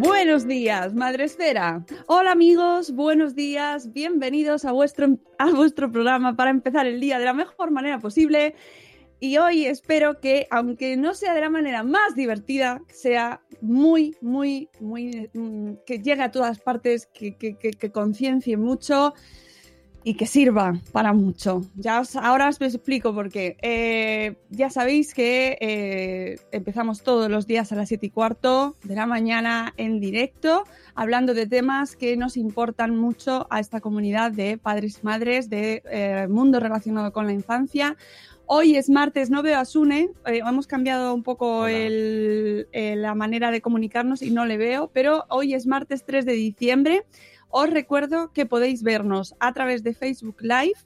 Buenos días, Madre Esfera. Hola amigos, buenos días, bienvenidos a vuestro, a vuestro programa para empezar el día de la mejor manera posible. Y hoy espero que, aunque no sea de la manera más divertida, sea muy, muy, muy, mm, que llegue a todas partes, que, que, que, que conciencie mucho y que sirva para mucho. Ya os- ahora os explico por qué. Eh, ya sabéis que eh, empezamos todos los días a las 7 y cuarto de la mañana en directo, hablando de temas que nos importan mucho a esta comunidad de padres y madres, de eh, mundo relacionado con la infancia. Hoy es martes, no veo a Sune, eh, hemos cambiado un poco el- la manera de comunicarnos y no le veo, pero hoy es martes 3 de diciembre. Os recuerdo que podéis vernos a través de Facebook Live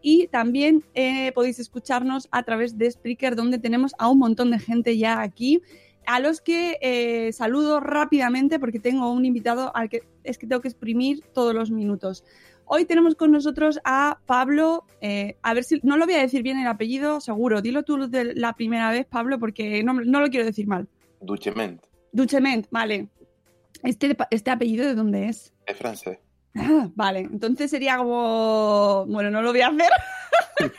y también eh, podéis escucharnos a través de Spreaker, donde tenemos a un montón de gente ya aquí, a los que eh, saludo rápidamente porque tengo un invitado al que es que tengo que exprimir todos los minutos. Hoy tenemos con nosotros a Pablo, eh, a ver si no lo voy a decir bien el apellido, seguro, dilo tú de la primera vez, Pablo, porque no, no lo quiero decir mal. Duchement. Duchement, vale. Este, este apellido de dónde es? Es francés. Vale, entonces sería como. Bueno, no lo voy a hacer.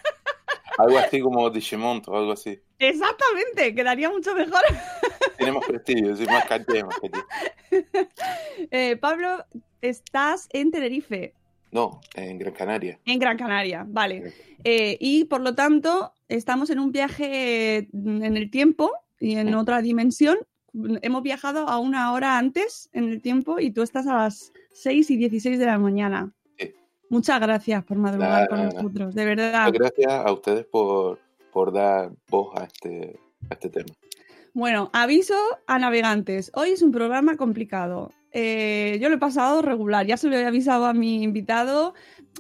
Algo así como Digimont o algo así. Exactamente, quedaría mucho mejor. Tiene más prestigio, sí, más caché, más caché. Eh, Pablo, estás en Tenerife, No, en Gran Canaria. en Gran Canaria, vale. Eh, y por lo tanto, estamos en un viaje en el tiempo y en otra dimensión. Hemos viajado a una hora antes en el tiempo y tú estás a las 6 y 16 de la mañana. Sí. Muchas gracias por madrugar con nosotros, de verdad. Muchas gracias a ustedes por, por dar voz a este, a este tema. Bueno, aviso a navegantes. Hoy es un programa complicado. Eh, yo lo he pasado regular, ya se lo he avisado a mi invitado.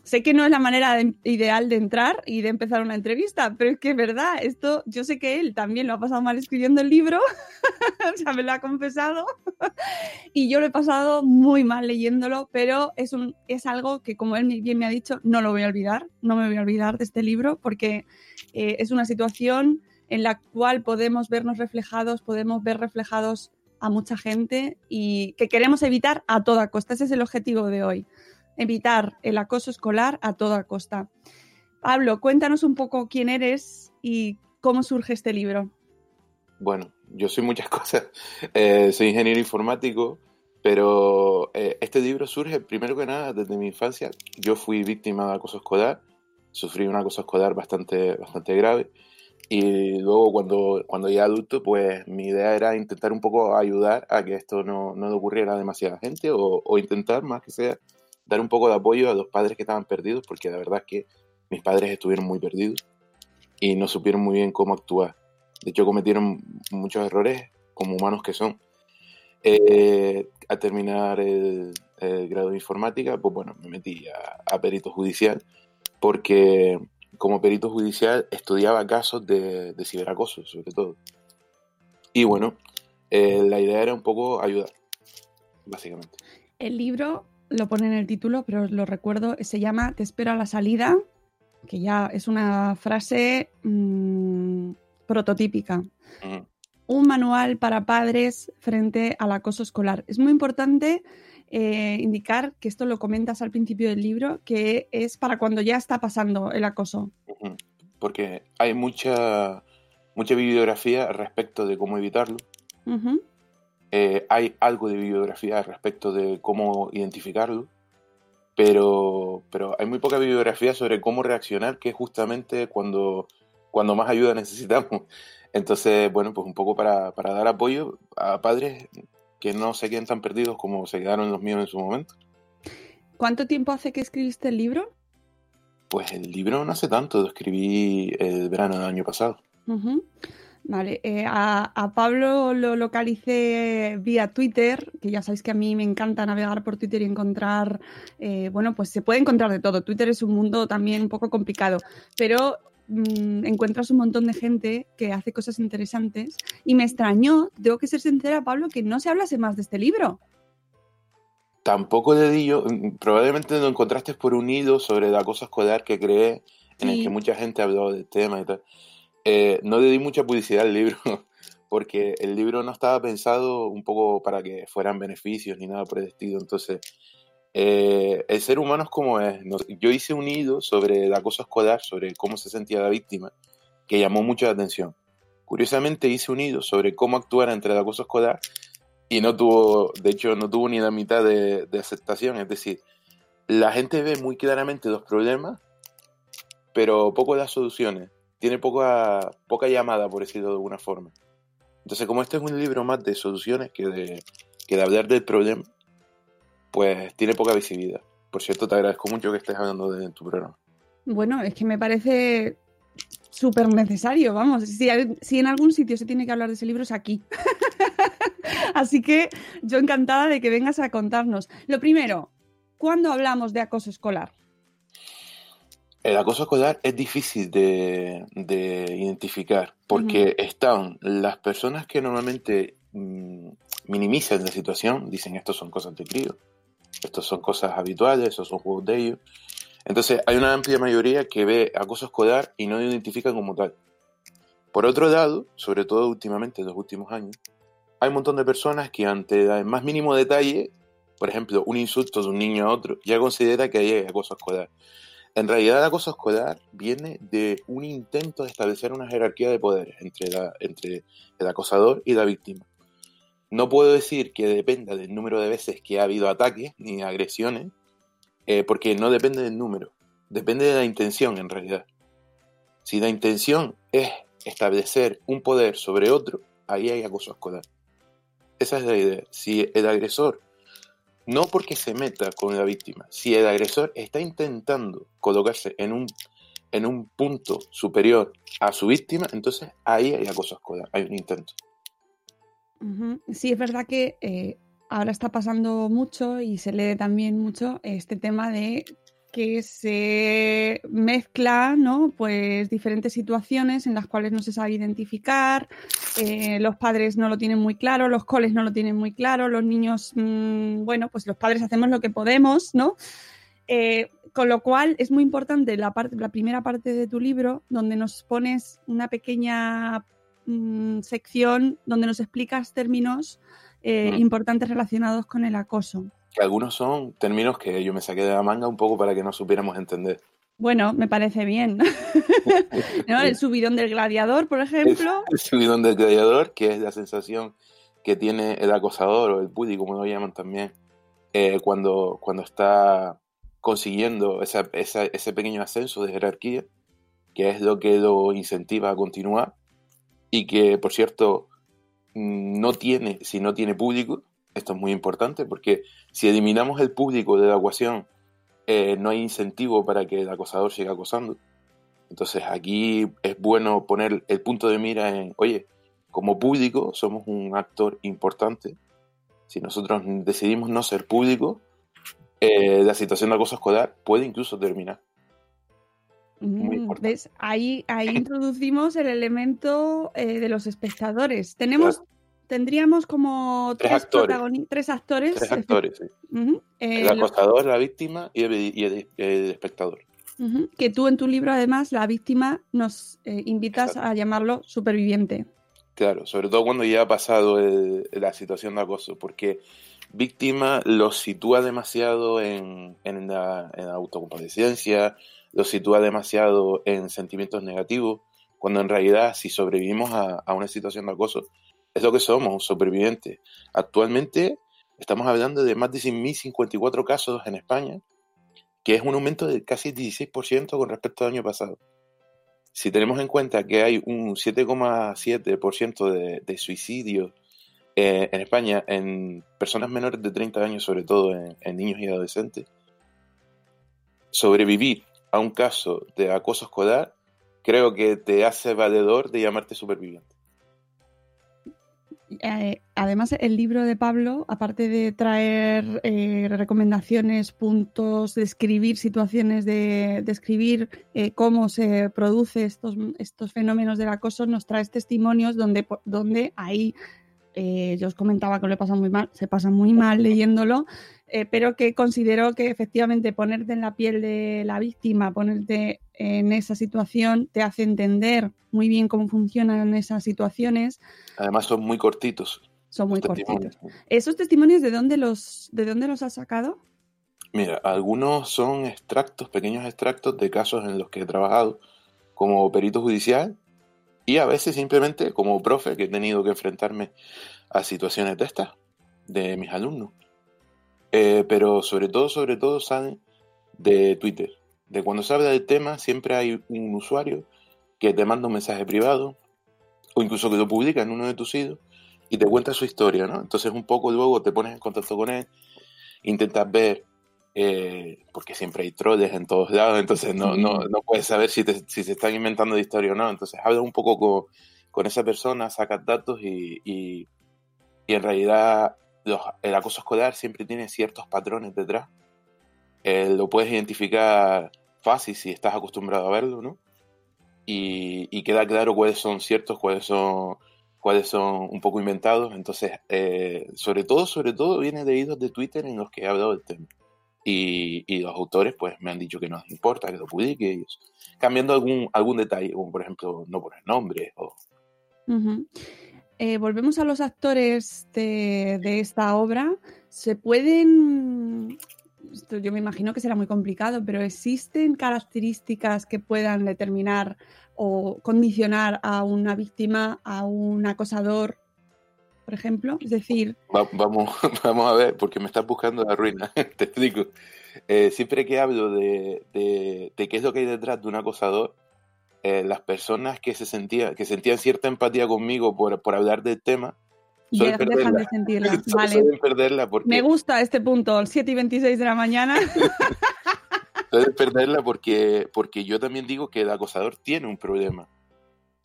Sé que no es la manera de- ideal de entrar y de empezar una entrevista, pero es que es verdad, esto yo sé que él también lo ha pasado mal escribiendo el libro, o sea, me lo ha confesado, y yo lo he pasado muy mal leyéndolo, pero es, un, es algo que, como él bien me ha dicho, no lo voy a olvidar, no me voy a olvidar de este libro, porque eh, es una situación en la cual podemos vernos reflejados, podemos ver reflejados a mucha gente y que queremos evitar a toda costa. Ese es el objetivo de hoy, evitar el acoso escolar a toda costa. Pablo, cuéntanos un poco quién eres y cómo surge este libro. Bueno, yo soy muchas cosas. Eh, soy ingeniero informático, pero eh, este libro surge primero que nada desde mi infancia. Yo fui víctima de acoso escolar, sufrí un acoso escolar bastante, bastante grave. Y luego cuando, cuando ya adulto, pues mi idea era intentar un poco ayudar a que esto no, no le ocurriera a demasiada gente o, o intentar más que sea dar un poco de apoyo a los padres que estaban perdidos, porque la verdad es que mis padres estuvieron muy perdidos y no supieron muy bien cómo actuar. De hecho, cometieron muchos errores como humanos que son. Eh, a terminar el, grado de informática, pues bueno, me metí a, perito judicial porque como perito judicial estudiaba casos de, ciberacoso, sobre todo. Y bueno, eh, la idea era un poco ayudar, básicamente. El libro lo pone en el título, pero lo recuerdo, se llama Te espero a la salida, que ya es una frase mm, prototípica. Un manual para padres frente al acoso escolar. Es muy importante eh, indicar que esto lo comentas al principio del libro, que es para cuando ya está pasando el acoso. Porque hay mucha, mucha bibliografía respecto de cómo evitarlo. Eh, hay algo de bibliografía respecto de cómo identificarlo, pero, pero hay muy poca bibliografía sobre cómo reaccionar, que es justamente cuando, cuando más ayuda necesitamos. Entonces, bueno, pues un poco para, para dar apoyo a padres que no se queden tan perdidos como se quedaron los míos en su momento. ¿Cuánto tiempo hace que escribiste el libro? Pues el libro no hace tanto, lo escribí el verano del año pasado. Vale, eh, a, Pablo lo localicé vía Twitter, que ya sabéis que a mí me encanta navegar por Twitter y encontrar, eh, bueno, pues se puede encontrar de todo. Twitter es un mundo también un poco complicado, pero mm, encuentras un montón de gente que hace cosas interesantes y me extrañó, tengo que ser sincera, Pablo, que no se hablase más de este libro. Tampoco de yo, mm, probablemente lo encontraste por un hilo sobre la cosa escolar que creé, en el que mucha gente habló del tema y tal. Eh, no le di mucha publicidad al libro, porque el libro no estaba pensado un poco para que fueran beneficios ni nada por el estilo. Entonces, eh, el ser humano es como es. yo hice un hilo sobre el acoso escolar, sobre cómo se sentía la víctima, que llamó mucha atención. Curiosamente hice un hilo sobre cómo actuar entre el acoso escolar y no tuvo, de hecho, no tuvo ni la mitad de, de aceptación. Es decir, la gente ve muy claramente los problemas, pero poco las soluciones tiene poca, poca llamada, por decirlo de alguna forma. Entonces, como este es un libro más de soluciones que de, que de hablar del problema, pues tiene poca visibilidad. Por cierto, te agradezco mucho que estés hablando de tu programa. Bueno, es que me parece súper necesario, vamos. Si, si, en algún sitio se tiene que hablar de ese libro es aquí. Así que yo encantada de que vengas a contarnos. Lo primero, ¿cuándo hablamos de acoso escolar? El acoso escolar es difícil de, identificar porque están las personas que normalmente mm, minimizan la situación, dicen esto son cosas de crío, esto son cosas habituales, estos son juegos de ellos. Entonces hay una amplia mayoría que ve acoso escolar y no lo identifican como tal. Por otro lado, sobre todo últimamente en los últimos años, hay un montón de personas que ante el más mínimo detalle, por ejemplo, un insulto de un niño a otro, ya considera que hay acoso escolar. En realidad el acoso escolar viene de un intento de establecer una jerarquía de poderes entre, el acosador y la víctima. No puedo decir que dependa del número de veces que ha habido ataques ni agresiones, eh, porque no depende del número, depende de la intención en realidad. Si la intención es establecer un poder sobre otro, ahí hay acoso escolar. Esa es la idea. Si el agresor no porque se meta con la víctima. Si el agresor está intentando colocarse en un, en un punto superior a su víctima, entonces ahí hay acoso escolar, hay un intento. Sí, es verdad que eh, ahora está pasando mucho y se lee también mucho este tema de que se mezcla, ¿no? Pues diferentes situaciones en las cuales no se sabe identificar, eh, los padres no lo tienen muy claro, los coles no lo tienen muy claro, los niños, mm, bueno, pues los padres hacemos lo que podemos, ¿no? Eh, con lo cual es muy importante la, parte, la primera parte de tu libro, donde nos pones una pequeña mm, sección donde nos explicas términos eh, importantes relacionados con el acoso que algunos son términos que yo me saqué de la manga un poco para que no supiéramos entender. Bueno, me parece bien. El subidón del gladiador, por ejemplo. El, subidón del gladiador, que es la sensación que tiene el acosador o el buddy, como lo llaman también, eh, cuando, cuando está consiguiendo ese pequeño ascenso de jerarquía, que es lo que lo incentiva a continuar y que, por cierto, mm, no tiene, si no tiene público, esto es muy importante porque si eliminamos el público de la ecuación, eh, no hay incentivo para que el acosador siga acosando. Entonces aquí es bueno poner el punto de mira en, oye, como público somos un actor importante. Si nosotros decidimos no ser público, eh, la situación de acoso escolar puede incluso terminar. Mm, ¿Ves? Ahí, ahí introducimos el elemento eh, de los espectadores. Tenemos, tendríamos como Tres tres, actores. tres actores. Tres actores, sí. Ujú, El eh, acosador, la víctima y el, y el- el espectador. que tú en tu libro, además, la víctima nos eh, invitas Exacto. a llamarlo superviviente. Claro, sobre todo cuando ya ha pasado el- la situación de acoso, porque víctima lo sitúa demasiado en, en la, en la autocompadecencia, lo sitúa demasiado en sentimientos negativos, cuando en realidad si sobrevivimos a, a una situación de acoso, es lo que somos, supervivientes. Actualmente estamos hablando de más de 100.054 casos en España, que es un aumento de casi 16% con respecto al año pasado. Si tenemos en cuenta que hay un 7,7% de, suicidios eh, en España en personas menores de 30 años, sobre todo en, en niños y adolescentes, sobrevivir a un caso de acoso escolar creo que te hace valedor de llamarte superviviente. Eh, además, el libro de Pablo, aparte de traer eh, recomendaciones, puntos, describir situaciones, de describir eh, cómo se produce estos, estos fenómenos del acoso, nos trae testimonios donde, donde ahí eh, yo os comentaba que lo he pasado muy mal, se pasa muy mal leyéndolo, eh, pero que considero que efectivamente ponerte en la piel de la víctima, ponerte en esa situación, te hace entender muy bien cómo funcionan esas situaciones. Además son muy cortitos. Son muy cortitos. ¿Esos testimonios de dónde los, de dónde los has sacado? Mira, algunos son extractos, pequeños extractos de casos en los que he trabajado como perito judicial y a veces simplemente como profe que he tenido que enfrentarme a situaciones de estas, de mis alumnos. Eh, pero sobre todo, sobre todo salen de Twitter. De cuando se habla del tema, siempre hay un usuario que te manda un mensaje privado o incluso que lo publica en uno de tus sitios y te cuenta su historia, ¿no? Entonces un poco luego te pones en contacto con él, intentas ver, eh, porque siempre hay troles en todos lados, entonces no, no, no puedes saber si, te- si se están inventando de historia o no. Entonces hablas un poco con, con esa persona, sacas datos y, y, y en realidad los- el acoso escolar siempre tiene ciertos patrones detrás. Eh, lo puedes identificar fácil si estás acostumbrado a verlo, ¿no? Y, y queda claro cuáles son ciertos, cuáles son cuáles son un poco inventados. Entonces, eh, sobre todo, sobre todo, viene de hilos de Twitter en los que he hablado del tema. Y, y los autores, pues, me han dicho que no les importa que lo publique ellos. Cambiando algún, algún detalle, como por ejemplo, no poner nombre o... Eh, volvemos a los actores de, de esta obra. ¿Se pueden, esto yo me imagino que será muy complicado, pero existen características que puedan determinar o condicionar a una víctima, a un acosador, por ejemplo? Es decir, Va- vamos, vamos a ver, porque me estás buscando la ruina. Te explico. Eh, siempre que hablo de, de- de qué es lo que hay detrás de un acosador, eh, las personas que se sentían, que sentían cierta empatía conmigo por, por hablar del tema, suelen de- dejan de perderla. sentirla. Su- Vale. Suelen perderla porque Me gusta este punto, 7 y 26 de la mañana. Puedes perderla porque, porque yo también digo que el acosador tiene un problema.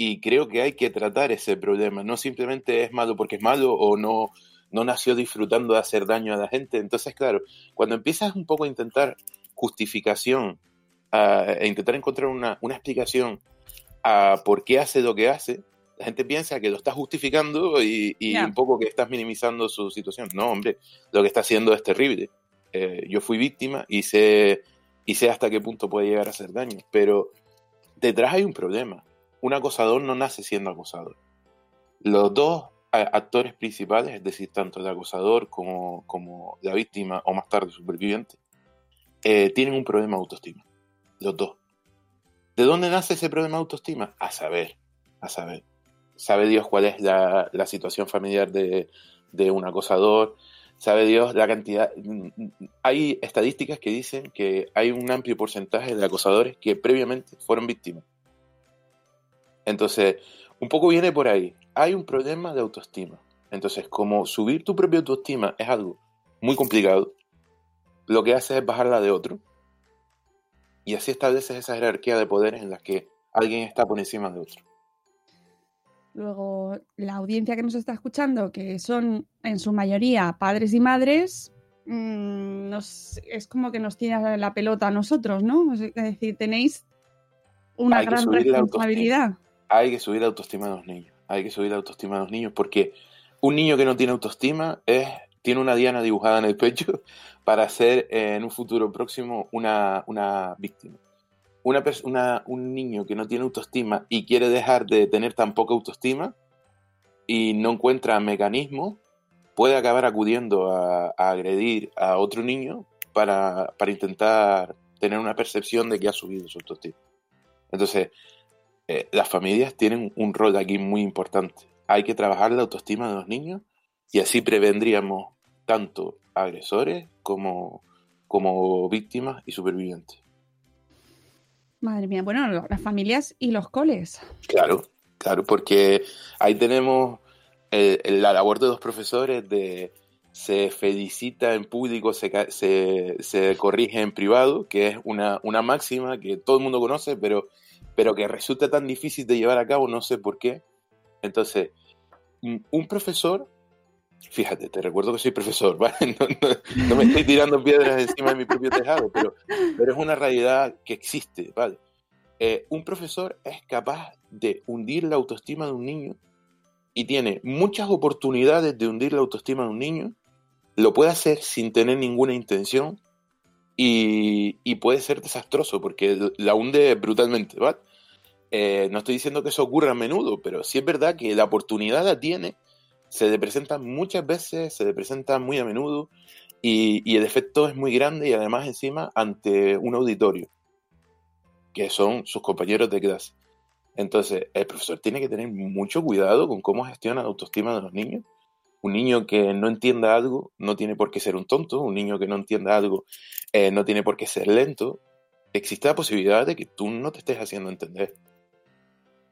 Y creo que hay que tratar ese problema. No simplemente es malo porque es malo o no, no nació disfrutando de hacer daño a la gente. Entonces, claro, cuando empiezas un poco a intentar justificación, a, a intentar encontrar una, una explicación a por qué hace lo que hace, la gente piensa que lo está justificando y, y Ya. un poco que estás minimizando su situación. No, hombre, lo que está haciendo es terrible. Eh, yo fui víctima y sé, y sé hasta qué punto puede llegar a hacer daño, pero detrás hay un problema. Un acosador no nace siendo acosador. Los dos actores principales, es decir, tanto el acosador como, como la víctima o más tarde superviviente, eh, tienen un problema de autoestima. Los dos. ¿De dónde nace ese problema de autoestima? A saber, a saber. Sabe Dios cuál es la, la situación familiar de, de un acosador, sabe Dios la cantidad. Hay estadísticas que dicen que hay un amplio porcentaje de acosadores que previamente fueron víctimas. Entonces, un poco viene por ahí. Hay un problema de autoestima. Entonces, como subir tu propia autoestima es algo muy complicado, lo que hace es bajarla de otro. y así estableces esa jerarquía de poderes en las que alguien está por encima de otro. Luego, la audiencia que nos está escuchando, que son en su mayoría padres y madres, mm, nos- es como que nos tiene la pelota a nosotros, ¿no? Es decir, tenéis una gran responsabilidad. Hay que subir la autoestima de los niños. Hay que subir la autoestima de los niños porque un niño que no tiene autoestima es, tiene una diana dibujada en el pecho para ser eh, en un futuro próximo una, una víctima. Una, un niño que no tiene autoestima y quiere dejar de tener tan poca autoestima y no encuentra mecanismos, puede acabar acudiendo a, a agredir a otro niño para, para intentar tener una percepción de que ha subido su autoestima. Entonces, eh, las familias tienen un rol aquí muy importante. Hay que trabajar la autoestima de los niños y así prevendríamos tanto agresores como, como víctimas y supervivientes. Madre mía, bueno, las familias y los coles. Claro, claro, porque ahí tenemos la labor de los profesores de se felicita en público, se, se, se corrige en privado, que es una, una máxima que todo el mundo conoce, pero, pero que resulta tan difícil de llevar a cabo, no sé por qué. Entonces, un profesor, fíjate, te recuerdo que soy profesor, ¿vale? No, no- no me estoy tirando piedras encima de mi propio tejado, pero, pero es una realidad que existe, ¿vale? Eh, un profesor es capaz de hundir la autoestima de un niño y tiene muchas oportunidades de hundir la autoestima de un niño, lo puede hacer sin tener ninguna intención y, y puede ser desastroso porque la hunde brutalmente, ¿vale? Eh, no estoy diciendo que eso ocurra a menudo, pero sí es verdad que la oportunidad la tiene, se le presenta muchas veces, se le presenta muy a menudo y, el efecto es muy grande y además encima ante un auditorio, que son sus compañeros de clase. Entonces, el profesor tiene que tener mucho cuidado con cómo gestiona la autoestima de los niños. Un niño que no entienda algo no tiene por qué ser un tonto, un niño que no entienda algo eh, no tiene por qué ser lento. Existe la posibilidad de que tú no te estés haciendo entender.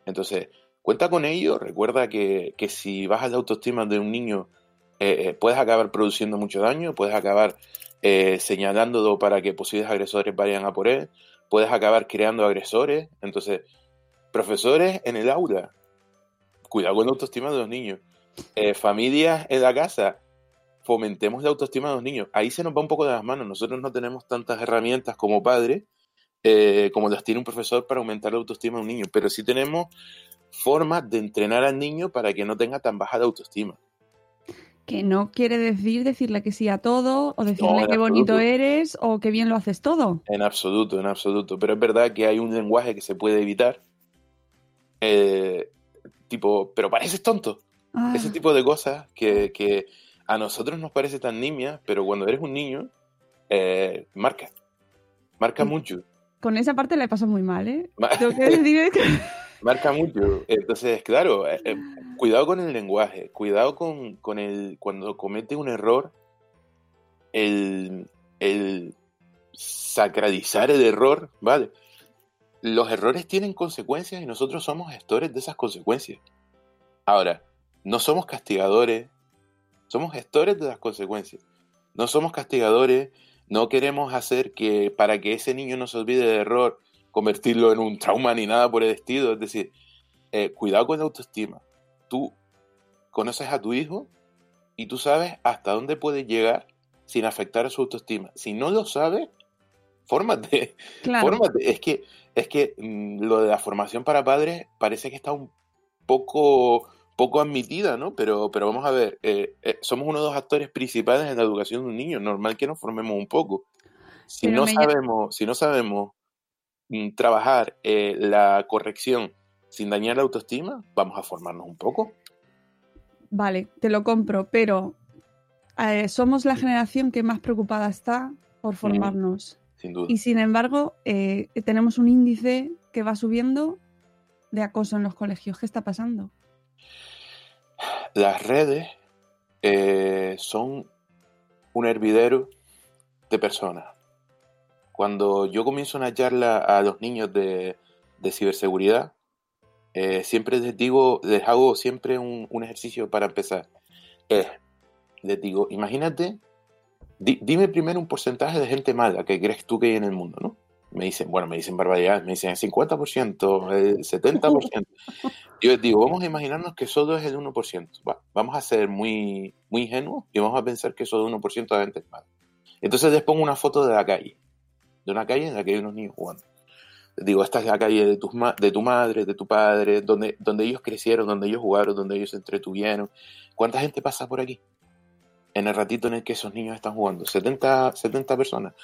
Entonces, cuenta con ello, recuerda que, que si bajas la autoestima de un niño, eh, eh, puedes acabar produciendo mucho daño, puedes acabar eh, señalándolo para que posibles agresores vayan a por él, puedes acabar creando agresores. Entonces, profesores en el aula, cuidado con la autoestima de los niños. Eh, familias en la casa, fomentemos la autoestima de los niños. Ahí se nos va un poco de las manos. Nosotros no tenemos tantas herramientas como padres eh, como las tiene un profesor para aumentar la autoestima de un niño, pero sí tenemos formas de entrenar al niño para que no tenga tan baja la autoestima. Que no quiere decir decirle que sí a todo, o decirle en qué bonito eres, o qué bien lo haces todo. En absoluto, en absoluto. Pero es verdad que hay un lenguaje que se puede evitar. Eh, tipo, pero pareces tonto. Ah, Ese tipo de cosas que, que a nosotros nos parece tan nimia, pero cuando eres un niño, eh, marca. Marca Mm. mucho. Con esa parte la he pasado muy mal, ¿eh? Ma- Tengo que decir que... Marca mucho. Entonces, claro, eh, eh, cuidado con el lenguaje, cuidado con, con el cuando comete un error, el, el sacralizar el error, ¿vale? Los errores tienen consecuencias y nosotros somos gestores de esas consecuencias. Ahora, no somos castigadores, somos gestores de las consecuencias. No somos castigadores, no queremos hacer que para que ese niño no se olvide del error, convertirlo en un trauma ni nada por el estilo. Es decir, eh, cuidado con la autoestima. Tú conoces a tu hijo y tú sabes hasta dónde puedes llegar sin afectar a su autoestima. Si no lo sabes, fórmate. Claro, Fórmate. Es que, es que mm, lo de la formación para padres parece que está un poco, poco admitida, ¿no? Pero, pero vamos a ver, eh, eh, somos uno de los actores principales en la educación de un niño. Normal que nos formemos un poco. Si Pero no sabemos, si no sabemos mm, trabajar eh, la corrección sin dañar la autoestima, vamos a formarnos un poco. vale, te lo compro, pero somos la generación que más preocupada está por formarnos. Sin duda. Y sin embargo, tenemos un índice que va subiendo de acoso en los colegios. ¿Qué está pasando? Las redes eh, son un hervidero de personas. Cuando yo comienzo una charla a los niños de, ciberseguridad, eh, siempre les digo, les hago siempre un, ejercicio para empezar. Es, les digo, imagínate, di- dime primero un porcentaje de gente mala que crees tú que hay en el mundo, ¿no? Me dicen, bueno, me dicen barbaridades, me dicen el 50%, el 70%. Yo digo, vamos a imaginarnos que solo es el 1%. vamos a ser muy, muy ingenuos y vamos a pensar que eso de 1% de gente es malo. Entonces les pongo una foto de la calle, de una calle en la que hay unos niños jugando. Digo, esta es la calle de, tus de tu madre, de tu padre, donde, donde ellos crecieron, donde ellos jugaron, donde ellos se entretuvieron. ¿Cuánta gente pasa por aquí? En el ratito en el que esos niños están jugando. 70, 70 personas.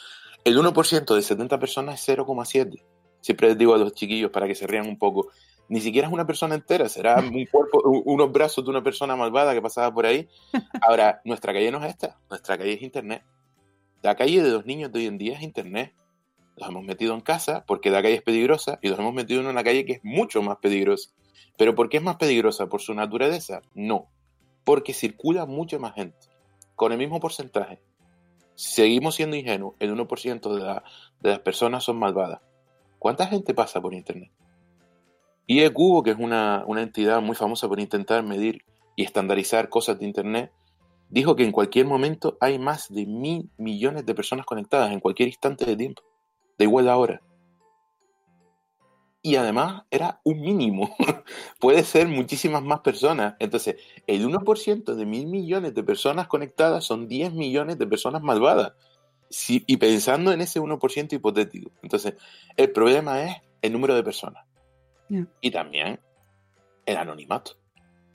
El 1% de 70 personas es 0,7. Siempre les digo a los chiquillos para que se rían un poco. Ni siquiera es una persona entera, será un cuerpo, unos brazos de una persona malvada que pasaba por ahí. Ahora, nuestra calle no es esta, nuestra calle es Internet. La calle de los niños de hoy en día es Internet. Los hemos metido en casa porque la calle es peligrosa y los hemos metido en una calle que es mucho más peligrosa. ¿Pero por qué es más peligrosa? ¿Por su naturaleza? No. Porque circula mucha más gente, con el mismo porcentaje seguimos siendo ingenuos, el 1% de, de las personas son malvadas. ¿Cuánta gente pasa por Internet? Y Cubo, que es una, una entidad muy famosa por intentar medir y estandarizar cosas de Internet, dijo que en cualquier momento hay más de mil millones de personas conectadas en cualquier instante de tiempo, de igual a hora y además era un mínimo. Puede ser muchísimas más personas. Entonces, el 1% de mil millones de personas conectadas son 10 millones de personas malvadas. y pensando en ese 1% hipotético. Entonces, el problema es el número de personas. Y también el anonimato.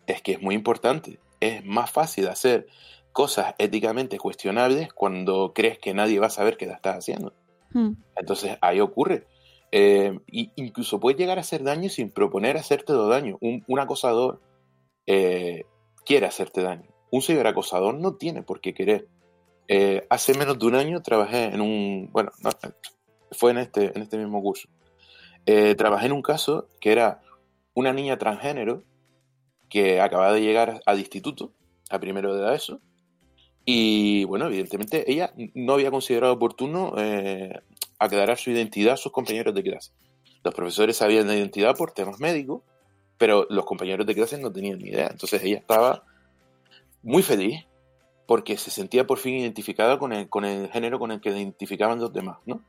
Es que es muy importante. Es más fácil hacer cosas éticamente cuestionables cuando crees que nadie va a saber que la estás haciendo. Hmm. Entonces, ahí ocurre eh, incluso puede llegar a hacer daño sin proponer hacerte daño. Un, acosador eh, quiere hacerte daño. Un ciberacosador no tiene por qué querer. Eh, hace menos de un año trabajé en un. Bueno, fue en este, en este mismo curso. trabajé en un caso que era una niña transgénero que acababa de llegar al instituto, a primero de ESO, y bueno, evidentemente ella no había considerado oportuno aclarar su identidad a sus compañeros de clase. Los profesores sabían la identidad por temas médicos, pero los compañeros de clase no tenían ni idea. Entonces ella estaba muy feliz porque se sentía por fin identificada con el, con el género con el que identificaban los demás, ¿no?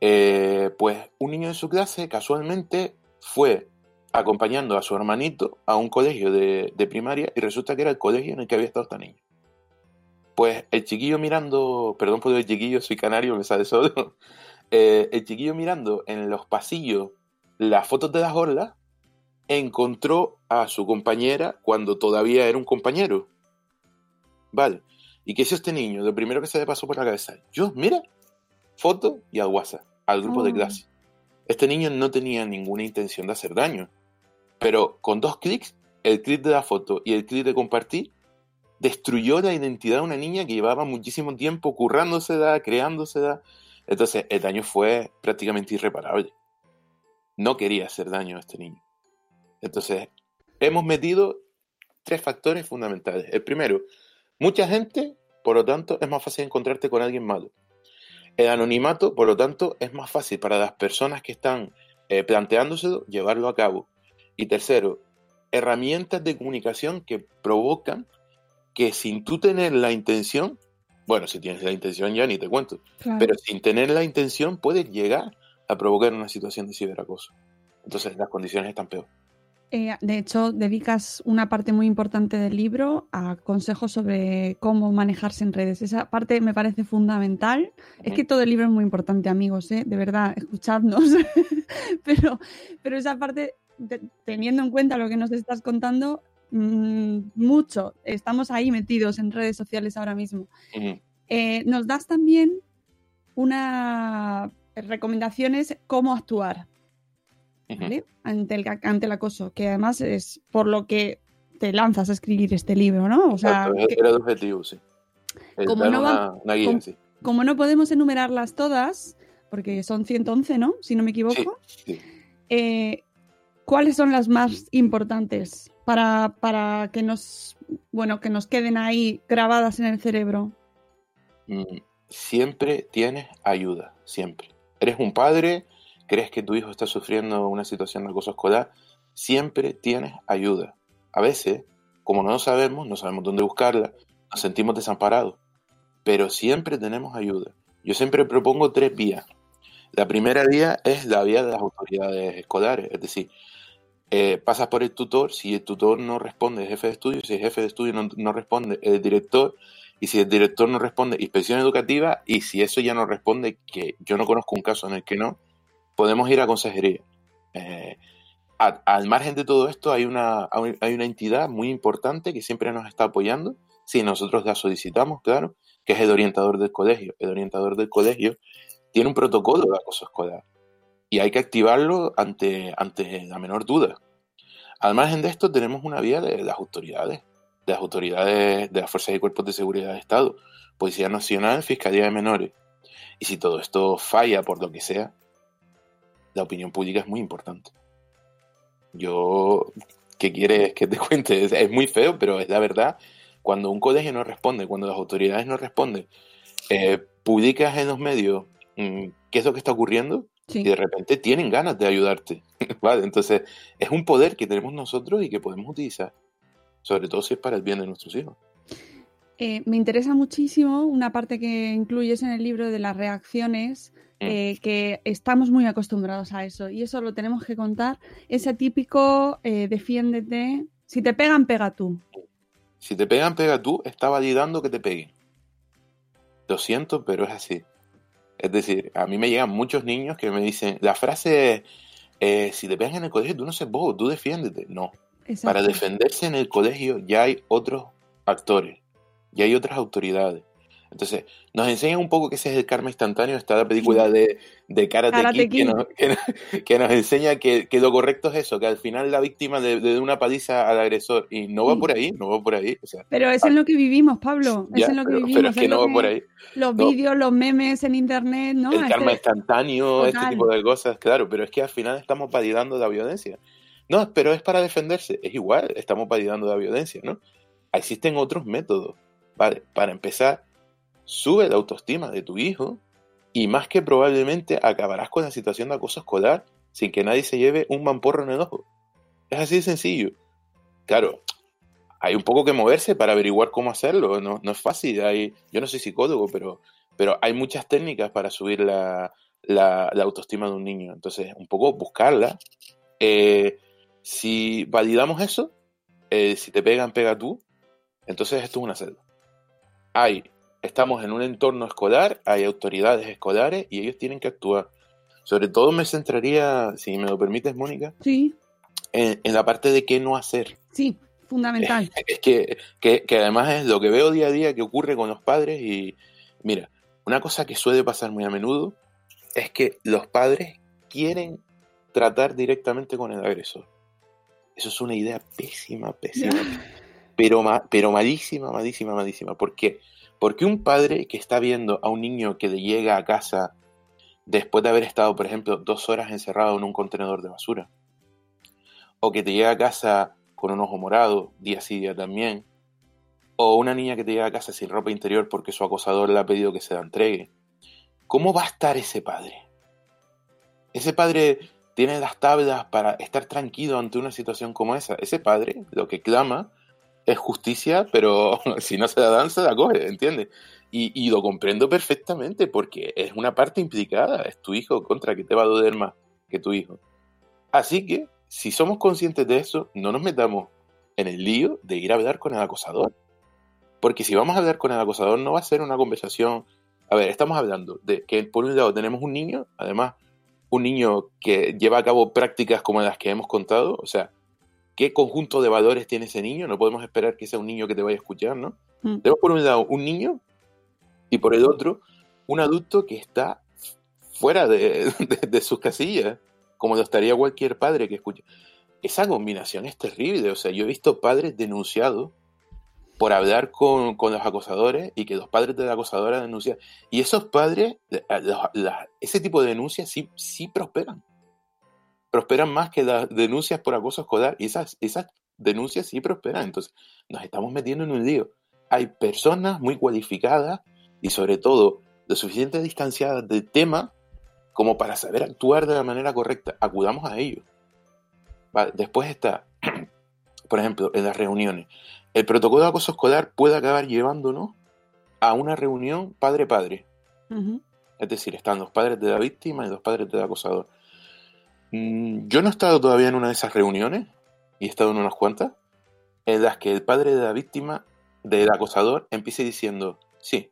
Eh, pues un niño de su clase casualmente fue acompañando a su hermanito a un colegio de, de, primaria y resulta que era el colegio en el que había estado esta niña. Pues el chiquillo mirando, perdón por el chiquillo, soy canario, me sale solo. Eh, el chiquillo mirando en los pasillos las fotos de las orlas, encontró a su compañera cuando todavía era un compañero. Vale. ¿Y qué hizo este niño? Lo primero que se le pasó por la cabeza, yo, mira, foto y al WhatsApp, al grupo de oh. clase. Este niño no tenía ninguna intención de hacer daño, pero con dos clics, el clic de la foto y el clic de compartir, destruyó la identidad de una niña que llevaba muchísimo tiempo currándose, creándose. Entonces, el daño fue prácticamente irreparable. No quería hacer daño a este niño. Entonces, hemos metido tres factores fundamentales. El primero, mucha gente, por lo tanto, es más fácil encontrarte con alguien malo. El anonimato, por lo tanto, es más fácil para las personas que están eh, planteándoselo llevarlo a cabo. Y tercero, herramientas de comunicación que provocan que sin tú tener la intención, bueno, si tienes la intención ya ni te cuento, pero sin tener la intención puedes llegar a provocar una situación de ciberacoso. Entonces las condiciones están peor. Eh, de hecho, dedicas una parte muy importante del libro a consejos sobre cómo manejarse en redes. Esa parte me parece fundamental. Es que todo el libro es muy importante, amigos, ¿eh? de verdad, escuchadnos. pero, pero esa parte, teniendo en cuenta lo que nos estás contando, Mm, mucho. Estamos ahí metidos en redes sociales ahora mismo. Eh, nos das también unas recomendaciones cómo actuar ante, el, ante el acoso, que además es por lo que te lanzas a escribir este libro, ¿no? O sea, era el objetivo, sí. como no, como, no podemos enumerarlas todas, porque son 111, ¿no? Si no me equivoco. Eh, ¿Cuáles son las más importantes para, que nos bueno que nos queden ahí grabadas en el cerebro? Mm, siempre tienes ayuda, siempre. Eres un padre, crees que tu hijo está sufriendo una situación de acoso escolar, siempre tienes ayuda. A veces, como no lo sabemos, no sabemos dónde buscarla, nos sentimos desamparados, pero siempre tenemos ayuda. Yo siempre propongo tres vías. La primera vía es la vía de las autoridades escolares, es decir, eh, pasas por el tutor, si el tutor no responde, el jefe de estudio, si el jefe de estudio no, responde, el director, y si el director no responde, inspección educativa, y si eso ya no responde, que yo no conozco un caso en el que no, podemos ir a consejería. Eh, al margen de todo esto, hay una, hay una entidad muy importante que siempre nos está apoyando, si nosotros la solicitamos, claro, que es el orientador del colegio. El orientador del colegio tiene un protocolo de acoso escolar y hay que activarlo ante, ante la menor duda. Al margen de esto, tenemos una vía de las autoridades, de las autoridades de las fuerzas y cuerpos de seguridad de Estado, Policía Nacional, Fiscalía de Menores. Y si todo esto falla por lo que sea, la opinión pública es muy importante. Yo, ¿qué quieres que te cuente? Es, muy feo, pero es la verdad. Cuando un colegio no responde, cuando las autoridades no responden, eh, publicas en los medios mm, qué es lo que está ocurriendo Sí. y de repente tienen ganas de ayudarte. ¿vale? Entonces, es un poder que tenemos nosotros y que podemos utilizar, sobre todo si es para el bien de nuestros hijos. Eh, me interesa muchísimo una parte que incluyes en el libro de las reacciones, Mm. eh, que estamos muy acostumbrados a eso y eso lo tenemos que contar. Ese típico eh, defiéndete, si te pegan, pega tú. Si te pegan, pega tú, está validando que te peguen. Lo siento, pero es así. Es decir, a mí me llegan muchos niños que me dicen, la frase es, eh, si te pegan en el colegio, tú no seas bobo, tú defiéndete. No, Exacto. para defenderse en el colegio ya hay otros actores, ya hay otras autoridades. Entonces, nos enseñan un poco que ese es el karma instantáneo. Está la película de, de Karate, Karate Kid, que Kid. nos, que nos- que nos enseña que, que lo correcto es eso, que al final la víctima le le dé una paliza al agresor. Y no va Sí. por ahí, no va por ahí. O sea, Pero es en lo que vivimos, Pablo. ya, es lo que pero, vivimos. pero es que lo no va por ahí. Los No. vídeos, los memes en internet, ¿no? el Este- karma instantáneo, este Total. tipo de cosas, claro, pero es que al final estamos validando la violencia. No, pero es para defenderse, es igual, estamos validando la violencia, ¿no? Existen otros métodos, ¿vale? Para empezar, sube la autoestima de tu hijo y más que probablemente acabarás con la situación de acoso escolar sin que nadie se lleve un mamporro en el ojo. Es así de sencillo. Claro, hay un poco que moverse para averiguar cómo hacerlo, no, no es fácil. Hay, yo no soy psicólogo, pero, pero hay muchas técnicas para subir la, la- autoestima de un niño. Entonces, un poco buscarla. Eh, si validamos eso, eh, si te pegan, pega tú, entonces esto es una celda. Hay, estamos en un entorno escolar, hay autoridades escolares y ellos tienen que actuar. Sobre todo me centraría, si me lo permites, Mónica, Sí, en, en la parte de qué no hacer. sí, fundamental. Es que, que, que además es lo que veo día a día que ocurre con los padres y mira, una cosa que suele pasar muy a menudo es que los padres quieren tratar directamente con el agresor. Eso es una idea pésima, pésima, pero, ma- pero malísima, malísima, malísima. ¿Por qué? Porque un padre que está viendo a un niño que le llega a casa después de haber estado, por ejemplo, dos horas encerrado en un contenedor de basura, o que te llega a casa con un ojo morado, día sí, día también, o una niña que te llega a casa sin ropa interior porque su acosador le ha pedido que se la entregue, ¿cómo va a estar ese padre? Ese padre tiene las tablas para estar tranquilo ante una situación como esa. Ese padre lo que clama es justicia, pero si no se la dan, se la coge, ¿entiendes? Y, y lo comprendo perfectamente porque es una parte implicada, es tu hijo contra que te va a doler más que tu hijo. Así que, si somos conscientes de eso, no nos metamos en el lío de ir a hablar con el acosador. Porque si vamos a hablar con el acosador, no va a ser una conversación. A ver, estamos hablando de que por un lado tenemos un niño, además, un niño que lleva a cabo prácticas como las que hemos contado, o sea, ¿qué conjunto de valores tiene ese niño? No podemos esperar que sea un niño que te vaya a escuchar, ¿no? Mm. Tenemos por un lado un niño y por el otro un adulto que está fuera de, de- de sus casillas, como lo estaría cualquier padre que escuche. Esa combinación es terrible, o sea, yo he visto padres denunciados por hablar con, con los acosadores y que los padres de la acosadora denuncian. Y esos padres, la- la- la- ese tipo de denuncias sí, sí prosperan. Prosperan más que las denuncias por acoso escolar. Y esas, esas denuncias sí prosperan. Entonces, nos estamos metiendo en un lío. Hay personas muy cualificadas y sobre todo lo suficiente distanciadas del tema como para saber actuar de la manera correcta. Acudamos a ellos. Vale, Después está, por ejemplo, en las reuniones. El protocolo de acoso escolar puede acabar llevándonos a una reunión padre-padre. Es decir, están los padres de la víctima y los padres del acosador. Mm, yo no he estado todavía en una de esas reuniones, y he estado en unas cuantas, en las que el padre de la víctima, del acosador, empiece diciendo, sí,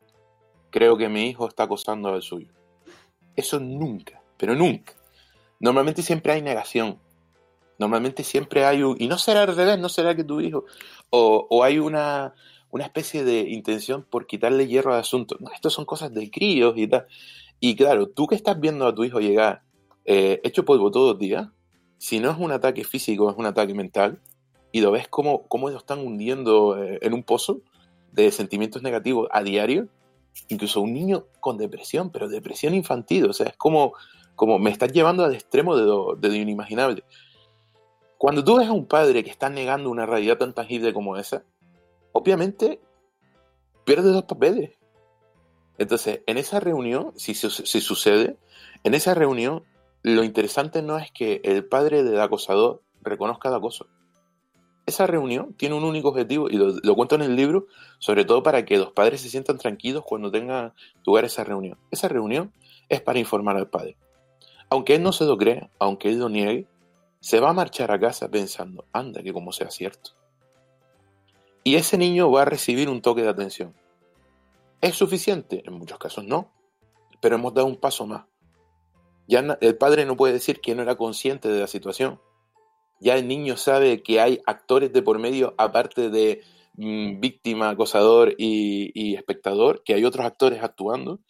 creo que mi hijo está acosando al suyo. Eso nunca, pero nunca. Normalmente siempre hay negación. Normalmente siempre hay un... Y no será al revés, no será que tu hijo... O, hay una, una especie de intención por quitarle hierro al asunto. No, esto son cosas de críos y tal. Y claro, tú que estás viendo a tu hijo llegar eh, hecho polvo todos los días, si no es un ataque físico, es un ataque mental, y lo ves como, cómo lo están hundiendo eh, en un pozo de sentimientos negativos a diario, incluso un niño con depresión, pero depresión infantil, o sea, es como, como me estás llevando al extremo de lo, de lo inimaginable. Cuando tú ves a un padre que está negando una realidad tan tangible como esa, obviamente pierde dos papeles. Entonces, en esa reunión, si, si sucede, en esa reunión, lo interesante no es que el padre del acosador reconozca el acoso. Esa reunión tiene un único objetivo, y lo, cuento en el libro, sobre todo para que los padres se sientan tranquilos cuando tenga lugar esa reunión. Esa reunión es para informar al padre. Aunque él no se lo crea, aunque él lo niegue, se va a marchar a casa pensando, anda, que como sea cierto. Y ese niño va a recibir un toque de atención. ¿Es suficiente? En muchos casos no, pero hemos dado un paso más. Ya el padre no puede decir que no era consciente de la situación. Ya el niño sabe que hay actores de por medio, aparte de mm, víctima, acosador y, y, espectador, que hay otros actores actuando,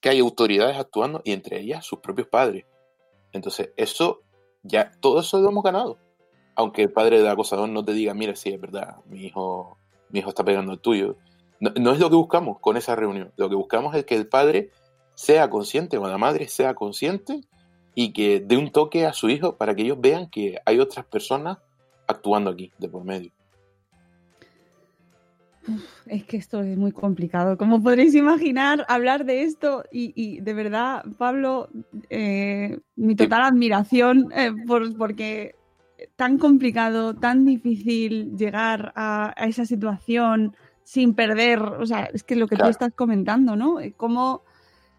que hay autoridades actuando y entre ellas sus propios padres. Entonces, eso, ya, todo eso lo hemos ganado aunque el padre del acosador no te diga, mira, sí, es verdad, mi hijo, mi hijo está pegando el tuyo. No, es lo que buscamos con esa reunión. Lo que buscamos es que el padre sea consciente o la madre sea consciente y que dé un toque a su hijo para que ellos vean que hay otras personas actuando aquí de por medio. es que esto es muy complicado. Como podréis imaginar, hablar de esto y, de verdad, Pablo, eh, mi total admiración eh, por, porque tan complicado, tan difícil llegar a, esa situación sin perder, o sea, es que lo que tú estás comentando, ¿no? Eh, Como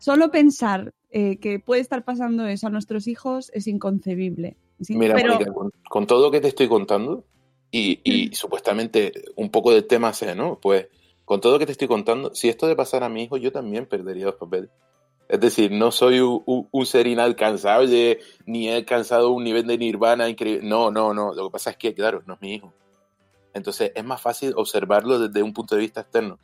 solo pensar eh, que puede estar pasando eso a nuestros hijos es inconcebible. Mira, con, todo lo que te estoy contando, y, mm. supuestamente un poco del tema sea, ¿no? Pues con todo lo que te estoy contando, si esto de pasar a mi hijo, yo también perdería los papeles. Es decir, no soy un, ser inalcanzable, ni he alcanzado un nivel de nirvana increíble. No, no, no. Lo que pasa es que, claro, no es mi hijo. Entonces es más fácil observarlo desde un punto de vista externo.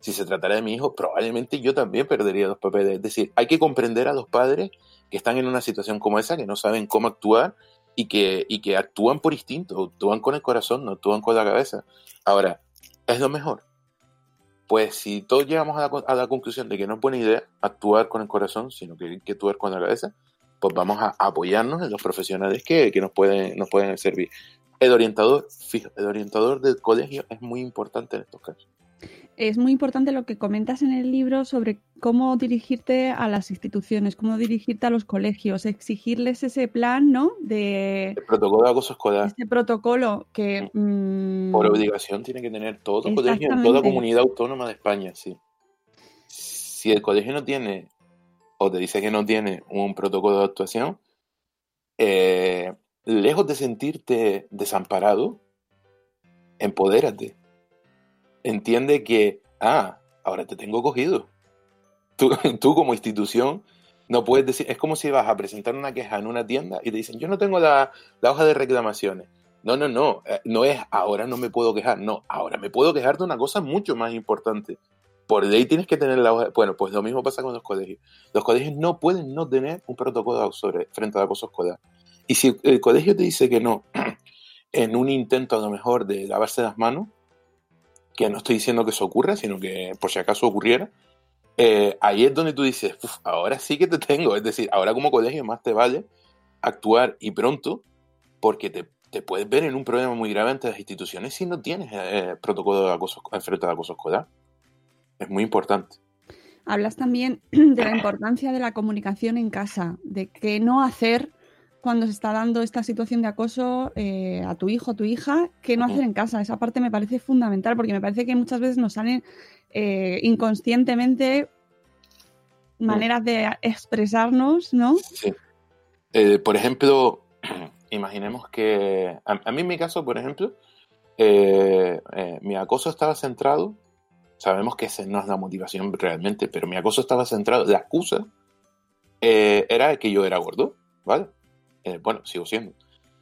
Si se tratara de mi hijo, probablemente yo también perdería los papeles. Es decir, hay que comprender a los padres que están en una situación como esa, que no saben cómo actuar y que, y que actúan por instinto, actúan con el corazón, no actúan con la cabeza. Ahora, ¿es lo mejor? Pues si todos llegamos a la, conclusión de que no es buena idea actuar con el corazón, sino que hay que actuar con la cabeza, pues vamos a apoyarnos en los profesionales que, nos, pueden, nos pueden servir. El orientador, fijo, el orientador del colegio es muy importante en estos casos es muy importante lo que comentas en el libro sobre cómo dirigirte a las instituciones, cómo dirigirte a los colegios, exigirles ese plan, ¿no? De el protocolo de acoso escolar. Ese protocolo que mm, por obligación tiene que tener todo colegio, toda comunidad autónoma de España, sí. Si el colegio no tiene o te dice que no tiene un protocolo de actuación, eh, lejos de sentirte desamparado, empodérate entiende que, ah, ahora te tengo cogido. Tú, tú como institución no puedes decir, es como si vas a presentar una queja en una tienda y te dicen, yo no tengo la, hoja de reclamaciones. No, no, no, eh, no es ahora no me puedo quejar, no, ahora me puedo quejar de una cosa mucho más importante. Por ley tienes que tener la hoja. Bueno, pues lo mismo pasa con los colegios. Los colegios no pueden no tener un protocolo auxilio frente a acoso escolar. Y si el colegio te dice que no, en un intento a lo mejor de lavarse las manos, que no estoy diciendo que eso ocurra, sino que por si acaso ocurriera, eh, ahí es donde tú dices, ahora sí que te tengo, es decir, ahora como colegio más te vale actuar y pronto, porque te, puedes ver en un problema muy grave ante las instituciones si no tienes eh, protocolo de acoso, frente de acoso escolar. Es muy importante. Hablas también de la importancia de la comunicación en casa, de qué no hacer cuando se está dando esta situación de acoso eh, a tu hijo o tu hija, ¿qué no hacer en casa? Esa parte me parece fundamental porque me parece que muchas veces nos salen eh, inconscientemente maneras de expresarnos, ¿no? Sí. Eh, por ejemplo, imaginemos que, a, a mí en mi caso, por ejemplo, mi acoso estaba centrado, sabemos que esa no es la motivación realmente, pero mi acoso estaba centrado, la excusa era que yo era gordo, ¿vale? Eh, bueno, sigo siendo.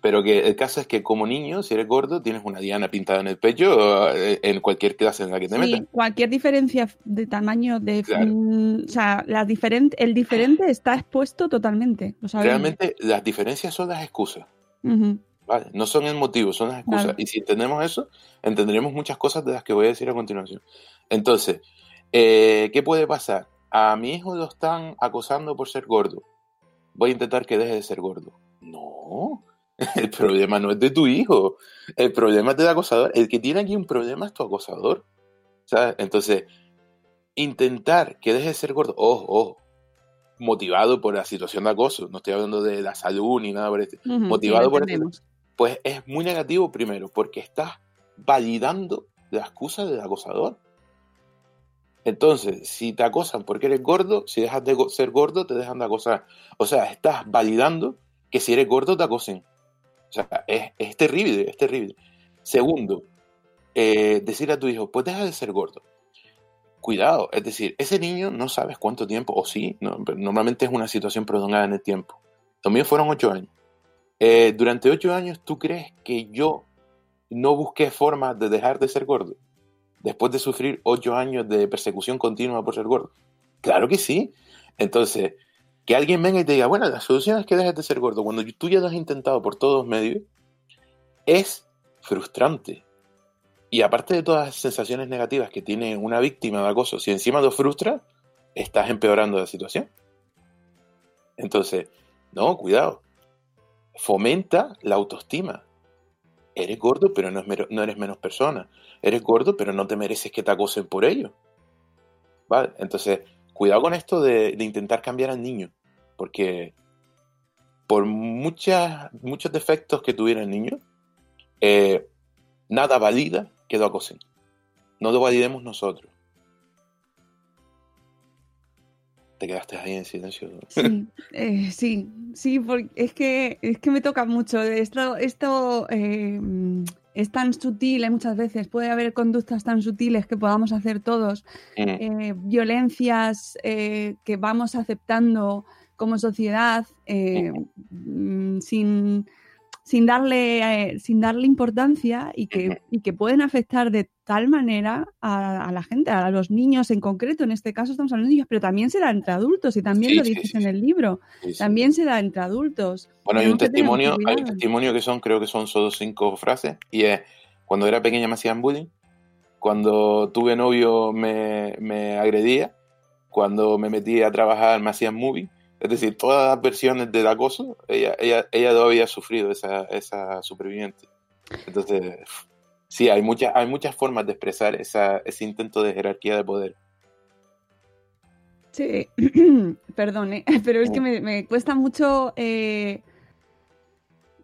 Pero que el caso es que como niño, si eres gordo, tienes una diana pintada en el pecho eh, en cualquier clase en la que te Sí, metas. cualquier diferencia de tamaño, de, Claro. mm, o sea, la diferen- el diferente está expuesto totalmente. Lo. Realmente las diferencias son las excusas. Ujú. ¿vale? No son el motivo, son las excusas. Claro. Y si entendemos eso, entenderemos muchas cosas de las que voy a decir a continuación. Entonces, eh, ¿qué puede pasar? A mi hijo lo están acosando por ser gordo. Voy a intentar que deje de ser gordo. No, el problema no es de tu hijo. El problema es del acosador. El que tiene aquí un problema es tu acosador. ¿sabes? Entonces, intentar que deje de ser gordo, ojo, ojo, motivado por la situación de acoso. No estoy hablando de la salud ni nada por este Ujú, Motivado por el- entendemos. pues es muy negativo primero, porque estás validando la excusa del acosador. Entonces, si te acosan porque eres gordo, si dejas de ser gordo, te dejan de acosar. O sea, estás validando que si eres gordo te acosen. O sea, es, terrible, es terrible. Segundo, eh, decir a tu hijo, pues deja de ser gordo. Cuidado, es decir, ese niño no sabes cuánto tiempo, o sí, normalmente es una situación prolongada en el tiempo. Los míos fueron ocho años. Eh, durante ocho años, ¿tú crees que yo no busqué formas de dejar de ser gordo? Después de sufrir ocho años de persecución continua por ser gordo. Claro que sí. Entonces, que alguien venga y te diga, bueno, la solución es que dejes de ser gordo, cuando tú ya lo has intentado por todos medios, es frustrante. Y aparte de todas las sensaciones negativas que tiene una víctima de acoso, si encima lo frustra, estás empeorando la situación. Entonces, no, cuidado. Fomenta la autoestima. Eres gordo, pero no, es no eres menos persona. Eres gordo, pero no te mereces que te acosen por ello. ¿Vale? Entonces, cuidado con esto de, de intentar cambiar al niño. Porque por muchas, muchos defectos que tuviera el niño, eh, nada valida que lo acosen. No lo validemos nosotros. Te quedaste ahí en silencio. Sí, eh, sí, sí, porque es que, es que me toca mucho. Esto, esto eh, es tan sutil eh, muchas veces. Puede haber conductas tan sutiles que podamos hacer todos, eh, violencias eh, que vamos aceptando como sociedad eh, mm, sin, sin, darle, eh, sin darle importancia y que, y que pueden afectar de tal manera a, a la gente, a los niños en concreto. En este caso estamos hablando de niños, pero también se da entre adultos y también Sí, lo dices sí, en el libro. También se da entre adultos. Bueno, hay un testimonio, hay un testimonio que son, creo que son solo cinco frases, y es, cuando era pequeña me hacían bullying, cuando tuve novio me, me agredía, cuando me metí a trabajar me hacían movie, es decir, todas las versiones del acoso, ella, ella, ella lo había sufrido, esa, esa superviviente. Entonces, sí, hay muchas, hay muchas formas de expresar esa, ese intento de jerarquía de poder. Sí, perdón, ¿eh? pero es que me, me cuesta mucho eh,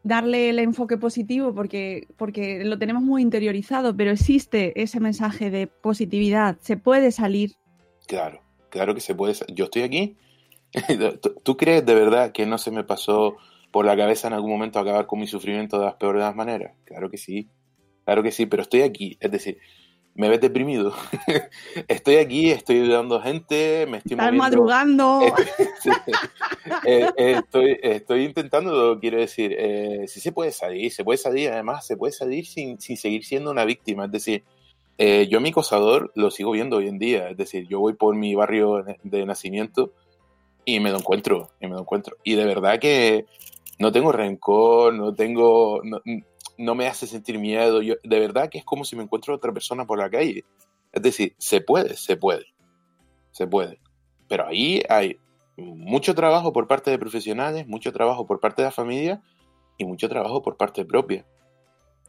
darle el enfoque positivo porque, porque lo tenemos muy interiorizado, pero existe ese mensaje de positividad, se puede salir. Claro, claro que se puede. sa- Yo estoy aquí. ¿Tú- ¿Tú crees de verdad que no se me pasó por la cabeza en algún momento acabar con mi sufrimiento de las peores de las maneras? Claro que sí, claro que sí, pero estoy aquí. Es decir, me ves deprimido. estoy aquí, estoy ayudando a gente, me estoy Estás madrugando. Sí. Eh, eh, estoy, estoy intentando, quiero decir, eh, sí se puede salir, se puede salir, además se puede salir sin, sin seguir siendo una víctima. Es decir, eh, yo a mi acosador lo sigo viendo hoy en día. Es decir, yo voy por mi barrio de nacimiento y me lo encuentro, y me lo encuentro. Y de verdad que no tengo rencor, no tengo, no, no me hace sentir miedo. Yo, de verdad que es como si me encuentro otra persona por la calle. Es decir, se puede, se puede, se puede. Pero ahí hay mucho trabajo por parte de profesionales, mucho trabajo por parte de la familia y mucho trabajo por parte propia.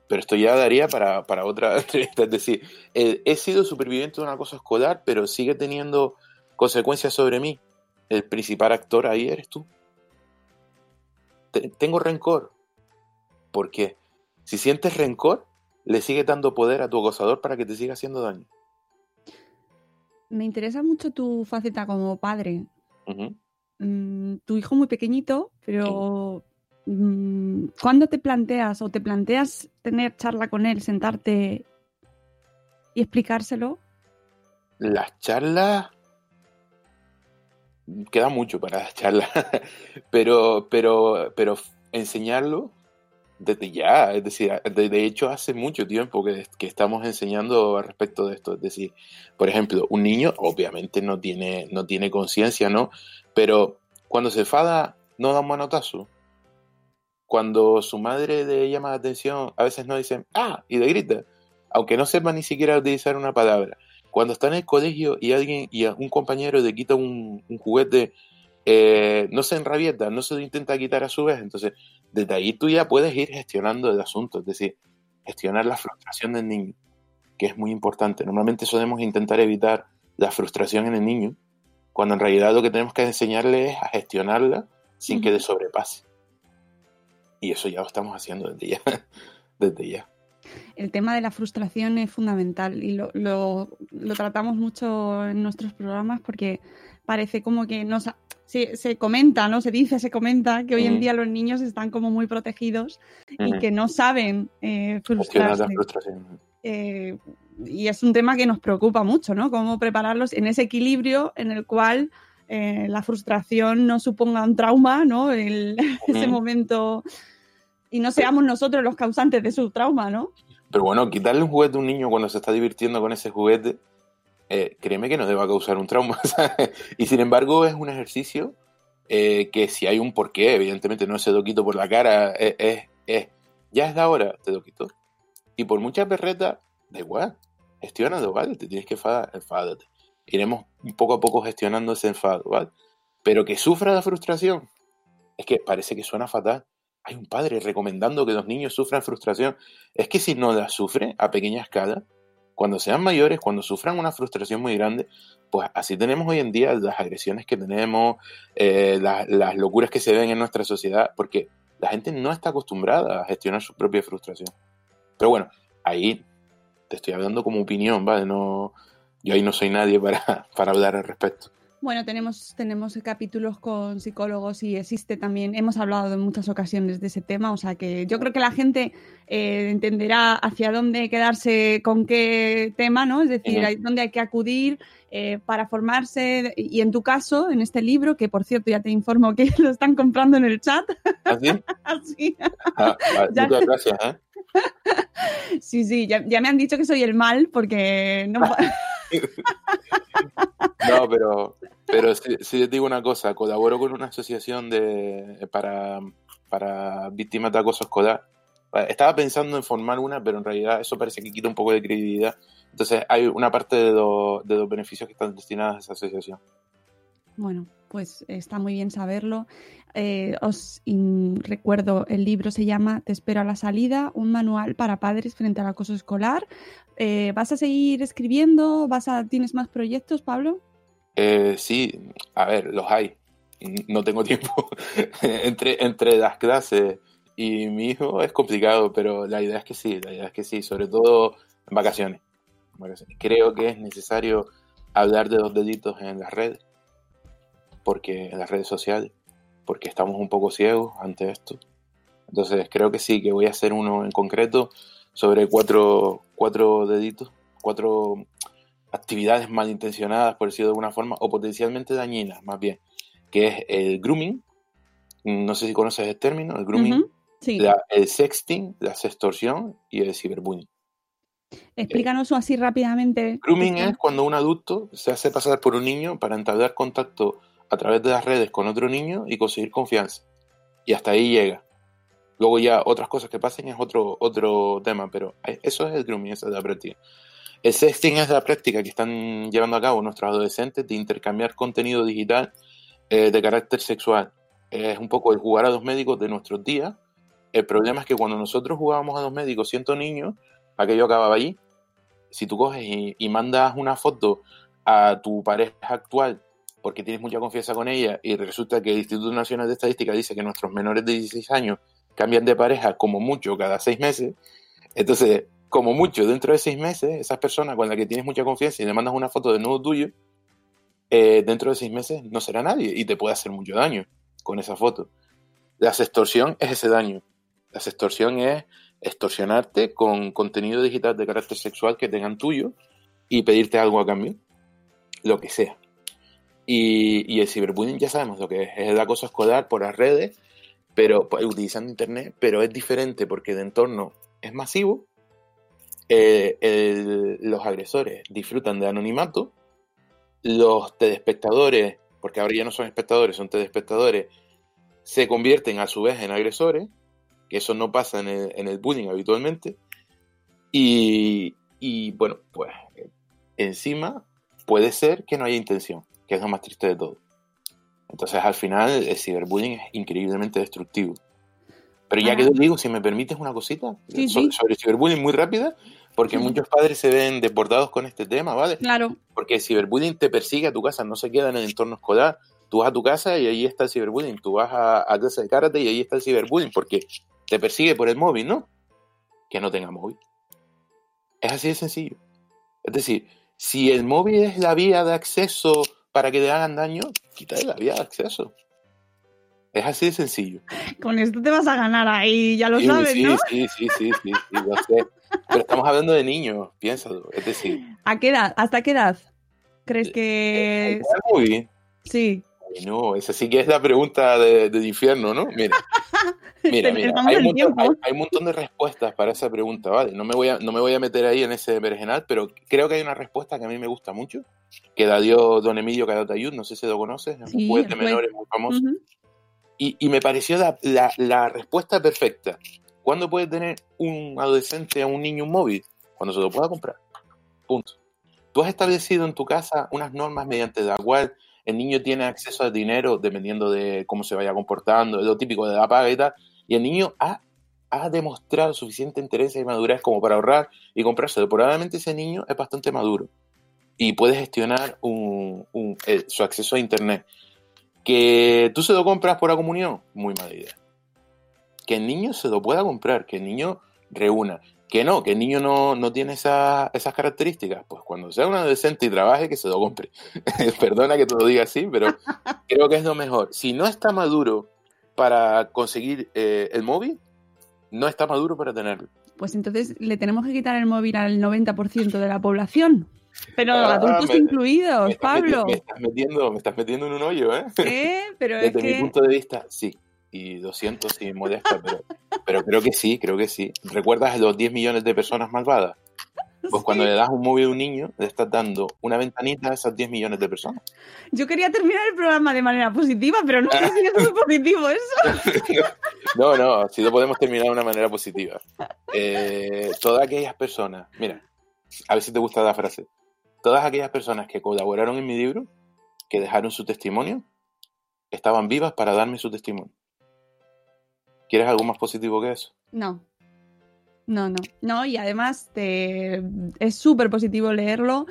Pero esto ya daría para, para otra entrevista. Es decir, eh, he sido superviviente de una cosa escolar, pero sigue teniendo consecuencias sobre mí. El principal actor ahí eres tú. Te- tengo rencor. Porque si sientes rencor, le sigue dando poder a tu acosador para que te siga haciendo daño. Me interesa mucho tu faceta como padre. Mm, tu hijo muy pequeñito, pero mm, ¿cuándo te planteas o te planteas tener charla con él, sentarte y explicárselo? Las charlas. Queda mucho para las charlas. pero, pero, pero enseñarlo desde ya. Es decir, de, de hecho, hace mucho tiempo que, que estamos enseñando respecto de esto. Es decir, por ejemplo, un niño obviamente no tiene, no tiene conciencia, ¿no? Pero cuando se enfada, no da un manotazo. Cuando su madre le llama la atención, a veces no dicen, ah, y le grita, aunque no sepa ni siquiera utilizar una palabra. Cuando está en el colegio y alguien y un compañero le quita un, un juguete, eh, no se enrabieta, no se lo intenta quitar a su vez. Entonces, desde ahí tú ya puedes ir gestionando el asunto, es decir, gestionar la frustración del niño, que es muy importante. Normalmente solemos intentar evitar la frustración en el niño, cuando en realidad lo que tenemos que enseñarle es a gestionarla sin que le sobrepase. Y eso ya lo estamos haciendo desde ya. desde ya. El tema de la frustración es fundamental y lo, lo- lo tratamos mucho en nuestros programas porque parece como que nos, se, se comenta, ¿no? Se dice, se comenta que hoy en día los niños están como muy protegidos y que no saben eh, frustrarse. Eh, y es un tema que nos preocupa mucho, ¿no? Cómo prepararlos en ese equilibrio en el cual eh, la frustración no suponga un trauma, ¿no? El- ese momento y no seamos nosotros los causantes de su trauma, ¿no? Pero bueno, quitarle un juguete a un niño cuando se está divirtiendo con ese juguete, eh, créeme que no debe causar un trauma. y sin embargo, es un ejercicio eh, que si hay un porqué, evidentemente no se lo quito por la cara, es, es- es, ya es la hora, te lo quito. Y por muchas berretas, da igual, gestiónalo, ¿vale? Te tienes que enfadar, enfádate. Iremos poco a poco gestionando ese enfado, ¿vale? Pero que sufra la frustración, es que parece que suena fatal. Hay un padre recomendando que los niños sufran frustración. Es que si no la sufre a pequeña escala, cuando sean mayores, cuando sufran una frustración muy grande, pues así tenemos hoy en día las agresiones que tenemos, eh, la- las locuras que se ven en nuestra sociedad, porque la gente no está acostumbrada a gestionar su propia frustración. Pero bueno, ahí te estoy hablando como opinión, ¿vale? No, yo ahí no soy nadie para, para hablar al respecto. Bueno, tenemos, tenemos capítulos con psicólogos y existe también, hemos hablado en muchas ocasiones de ese tema, o sea que yo creo que la gente eh, entenderá hacia dónde quedarse con qué tema, ¿no? Es decir, dónde hay que acudir eh, para formarse y en tu caso, en este libro, que por cierto ya te informo que lo están comprando en el chat, ¿Así? así, Ah, vale, Ya. muchas gracias, ¿eh? sí, sí, ya, ya me han dicho que soy el mal porque no... No, pero, pero si, si les digo una cosa, colaboro con una asociación de, para, para víctimas de acoso escolar. Eh, Estaba pensando en formar una, pero en realidad eso parece que quita un poco de credibilidad. Entonces hay una parte de, de los beneficios que están destinados a esa asociación. Bueno, pues está muy bien saberlo. Eh, os recuerdo, el libro se llama Te espero a la salida, un manual para padres frente al acoso escolar. Eh, ¿Vas a seguir escribiendo? ¿Vas a, ¿Tienes más proyectos, Pablo? Eh, sí, a ver, los hay. No tengo tiempo. entre, entre las clases y mi hijo es complicado, pero la idea es que sí, la idea es que sí, sobre todo en vacaciones. Creo que es necesario hablar de los delitos en las redes, porque en las redes sociales, porque estamos un poco ciegos ante esto. Entonces creo que sí, que voy a hacer uno en concreto sobre cuatro, cuatro deditos, cuatro actividades malintencionadas, por decirlo de alguna forma, o potencialmente dañinas, más bien, que es el grooming. No sé si conoces el término, el grooming, Sí, la- el sexting, la sextorsión y el ciberbullying. explícanos así rápidamente. Grooming es cuando un adulto se hace pasar por un niño para entablar contacto a través de las redes con otro niño y conseguir confianza. Y hasta ahí llega. Luego ya otras cosas que pasen es otro, otro tema, pero eso es el grooming, esa es la práctica. El sexting es la práctica que están llevando a cabo nuestros adolescentes de intercambiar contenido digital eh, de carácter sexual. Es un poco el jugar a los médicos de nuestros días. El problema es que cuando nosotros jugábamos a los médicos siendo niños, aquello acababa allí. Si tú coges y, y mandas una foto a tu pareja actual porque tienes mucha confianza con ella y resulta que el Instituto Nacional de Estadística dice que nuestros menores de 16 años cambian de pareja como mucho cada seis meses, entonces, como mucho dentro de seis meses, esas personas con las que tienes mucha confianza y le mandas una foto de nuevo tuyo, eh, dentro de seis meses no será nadie y te puede hacer mucho daño con esa foto. La sextorsión es ese daño. La sextorsión es extorsionarte con contenido digital de carácter sexual que tengan tuyo y pedirte algo a cambio, lo que sea. Y, el ciberbullying ya sabemos lo que es, es el acoso escolar por las redes, pero pues, utilizando internet, pero es diferente porque de entorno es masivo, eh, los agresores disfrutan de anonimato, los telespectadores, porque ahora ya no son espectadores, son telespectadores, se convierten a su vez en agresores, que eso no pasa en el, bullying habitualmente, y, y, bueno, pues encima puede ser que no haya intención, que es lo más triste de todo. Entonces al final el ciberbullying es increíblemente destructivo. Pero ya Ah. que lo digo, si me permites una cosita Sí, sí. sobre el ciberbullying muy rápida, porque Sí. muchos padres se ven desbordados con este tema, ¿vale? Claro, Porque el ciberbullying te persigue a tu casa, no se queda en el entorno escolar. Tú vas a tu casa y ahí está el ciberbullying. Tú vas a, a clase de karate y ahí está el ciberbullying, porque te persigue por el móvil, ¿no? Que no tenga móvil. Es así de sencillo. Es decir, si el móvil es la vía de acceso para que te hagan daño, quítale la vía de acceso. Es así de sencillo. con esto te vas a ganar ahí, ya lo Sí, sabes, sí, ¿no? sí, sí, sí, sí, sí, lo sé. Pero estamos hablando de niños, piénsalo. Es decir, ¿A qué edad? ¿Hasta qué edad crees Eh, que...? el móvil Sí. Ay, No, esa sí que es la pregunta de- del infierno, ¿no? Mira, mira, mira, hay un, montón, hay- hay un montón de respuestas para esa pregunta, ¿vale? No me voy a, no me voy a meter ahí en ese vergenal, pero creo que hay una respuesta que a mí me gusta mucho, que la dio don Emilio Caratayud, no sé si lo conoces, es Sí, un el juez. menores muy famoso, Ujú. Y, me pareció la, respuesta perfecta. ¿Cuándo puede tener un adolescente o un niño un móvil? Cuando se lo pueda comprar. Punto. Tú has establecido en tu casa unas normas mediante la cual el niño tiene acceso al dinero dependiendo de cómo se vaya comportando, de lo típico de la paga y tal, y el niño ha, ha demostrado suficiente interés y madurez como para ahorrar y comprárselo. Probablemente ese niño es bastante maduro y puede gestionar eh, su acceso a Internet. Que tú se lo compras por la comunión, muy mala idea. Que el niño se lo pueda comprar, que el niño reúna. Que no, que el niño no, no tiene esa- esas características. Pues cuando sea un adolescente y trabaje, que se lo compre. Perdona que te lo diga así, pero creo que es lo mejor. Si no está maduro para conseguir eh, el móvil, no está maduro para tenerlo. Pues entonces le tenemos que quitar el móvil al 90% de la población. Pero Ah, adultos me- incluidos, Me Pablo. me estás metiendo, me estás metiendo en un hoyo, ¿eh? ¿Eh? Pero es Desde mi que... punto de vista, sí. Y lo siento si me molesta, pero, pero creo que sí, creo que sí. ¿Recuerdas los 10 millones de personas malvadas? Pues cuando le das un móvil a un niño, le estás dando una ventanita a esas 10 millones de personas. Yo quería terminar el programa de manera positiva, pero no sé si es muy positivo eso. No, no, si lo podemos terminar de una manera positiva. Eh, todas aquellas personas, mira, a ver si te gusta la frase. Todas aquellas personas que colaboraron en mi libro, que dejaron su testimonio, estaban vivas para darme su testimonio. ¿Quieres algo más positivo que eso? No. No, no. No, y además te- es súper positivo leerlo.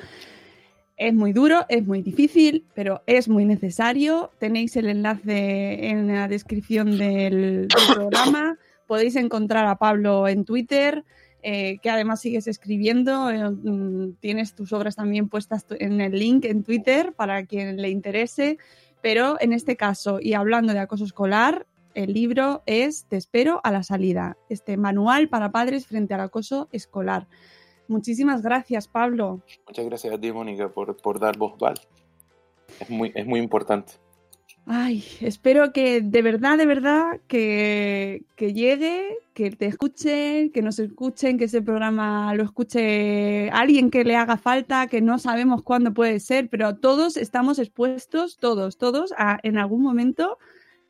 Es muy duro, es muy difícil, pero es muy necesario. Tenéis el enlace en la descripción del, del programa. Podéis encontrar a Pablo en Twitter, eh, que además sigues escribiendo. eh, mm, tienes tus obras también puestas en el link en Twitter para quien le interese. Pero en este caso, y hablando de acoso escolar, el libro es Te espero a la salida, este manual para padres frente al acoso escolar. Muchísimas gracias, Pablo. Muchas gracias a ti, Mónica, por, por dar voz, ¿vale? Es muy, es muy importante. Ay, espero que de verdad, de verdad, que, que llegue, que te escuchen, que nos escuchen, que ese programa lo escuche alguien que le haga falta, que no sabemos cuándo puede ser, pero todos estamos expuestos, todos, todos, a en algún momento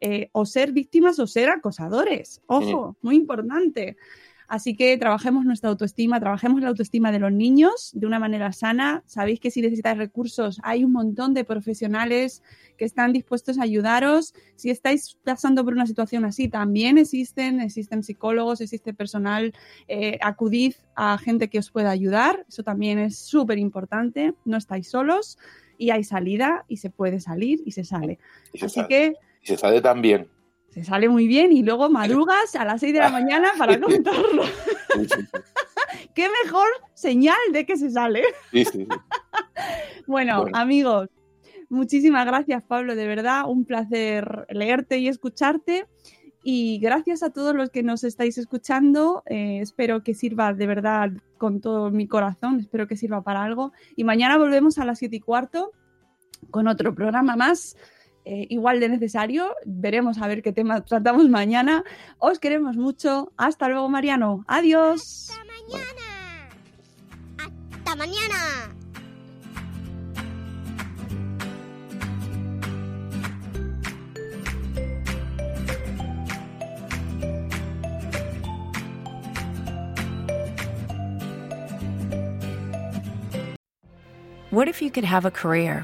eh, o ser víctimas o ser acosadores. Ojo, muy importante. Así que trabajemos nuestra autoestima, trabajemos la autoestima de los niños de una manera sana. Sabéis que si necesitáis recursos, hay un montón de profesionales que están dispuestos a ayudaros. Si estáis pasando por una situación así, también existen, existen psicólogos, existe personal. Eh, acudid a gente que os pueda ayudar. Eso también es súper importante. No estáis solos y hay salida y se puede salir y se sale. Y se, Así sale, que y se sale tan bien. Se sale muy bien y luego madrugas a las 6 de la mañana para contarlo. Sí, sí, sí. ¡Qué mejor señal de que se sale! Bueno, Bueno. amigos, Muchísimas gracias, Pablo, de verdad, un placer leerte y escucharte. Y gracias a todos los que nos estáis escuchando. Eh, espero que sirva de verdad con todo mi corazón. Espero que sirva para algo. Y mañana volvemos a las siete y cuarto con otro programa más. Eh, igual de necesario. Veremos a ver qué tema tratamos mañana. Os queremos mucho. Hasta luego, Mariano. Adiós. Hasta mañana. Hasta mañana. What if you could have a career